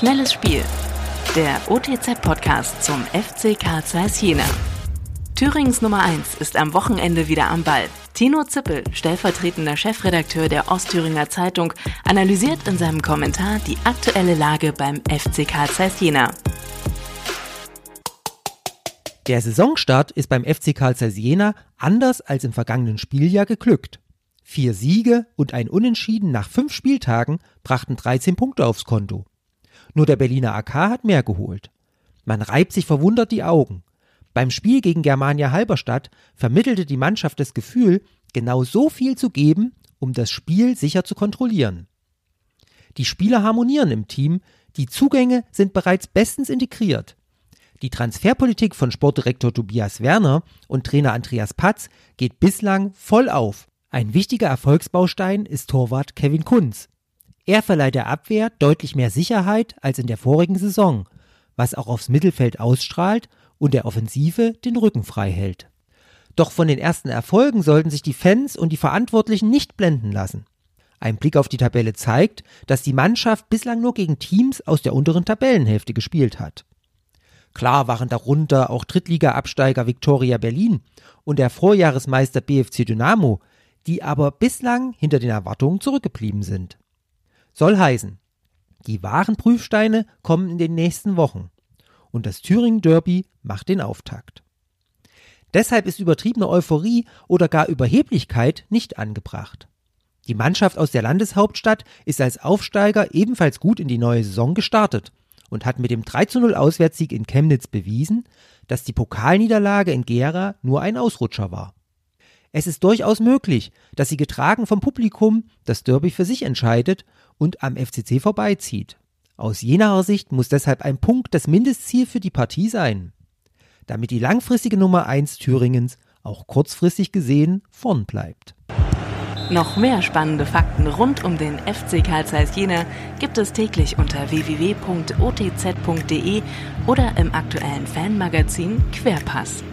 Schnelles Spiel. Der OTZ-Podcast zum FC Karl Zeiss Jena. Thürings Nummer 1 ist am Wochenende wieder am Ball. Tino Zippel, stellvertretender Chefredakteur der Ostthüringer Zeitung, analysiert in seinem Kommentar die aktuelle Lage beim FC Karl Zeiss Jena. Der Saisonstart ist beim FC Karl Zeiss Jena anders als im vergangenen Spieljahr geglückt. Vier Siege und ein Unentschieden nach fünf Spieltagen brachten 13 Punkte aufs Konto. Nur der Berliner AK hat mehr geholt. Man reibt sich verwundert die Augen. Beim Spiel gegen Germania Halberstadt vermittelte die Mannschaft das Gefühl, genau so viel zu geben, um das Spiel sicher zu kontrollieren. Die Spieler harmonieren im Team, die Zugänge sind bereits bestens integriert. Die Transferpolitik von Sportdirektor Tobias Werner und Trainer Andreas Patz geht bislang voll auf ein wichtiger Erfolgsbaustein ist Torwart Kevin Kunz. Er verleiht der Abwehr deutlich mehr Sicherheit als in der vorigen Saison, was auch aufs Mittelfeld ausstrahlt und der Offensive den Rücken frei hält. Doch von den ersten Erfolgen sollten sich die Fans und die Verantwortlichen nicht blenden lassen. Ein Blick auf die Tabelle zeigt, dass die Mannschaft bislang nur gegen Teams aus der unteren Tabellenhälfte gespielt hat. Klar waren darunter auch Drittliga-Absteiger Viktoria Berlin und der Vorjahresmeister BFC Dynamo, die aber bislang hinter den Erwartungen zurückgeblieben sind. Soll heißen, die wahren Prüfsteine kommen in den nächsten Wochen und das Thüringen Derby macht den Auftakt. Deshalb ist übertriebene Euphorie oder gar Überheblichkeit nicht angebracht. Die Mannschaft aus der Landeshauptstadt ist als Aufsteiger ebenfalls gut in die neue Saison gestartet und hat mit dem 3 0 Auswärtssieg in Chemnitz bewiesen, dass die Pokalniederlage in Gera nur ein Ausrutscher war. Es ist durchaus möglich, dass sie getragen vom Publikum das Derby für sich entscheidet und am FCC vorbeizieht. Aus jener Sicht muss deshalb ein Punkt das Mindestziel für die Partie sein, damit die langfristige Nummer 1 Thüringens auch kurzfristig gesehen vorn bleibt. Noch mehr spannende Fakten rund um den FC Karl Zeiss Jena gibt es täglich unter www.otz.de oder im aktuellen Fanmagazin Querpass.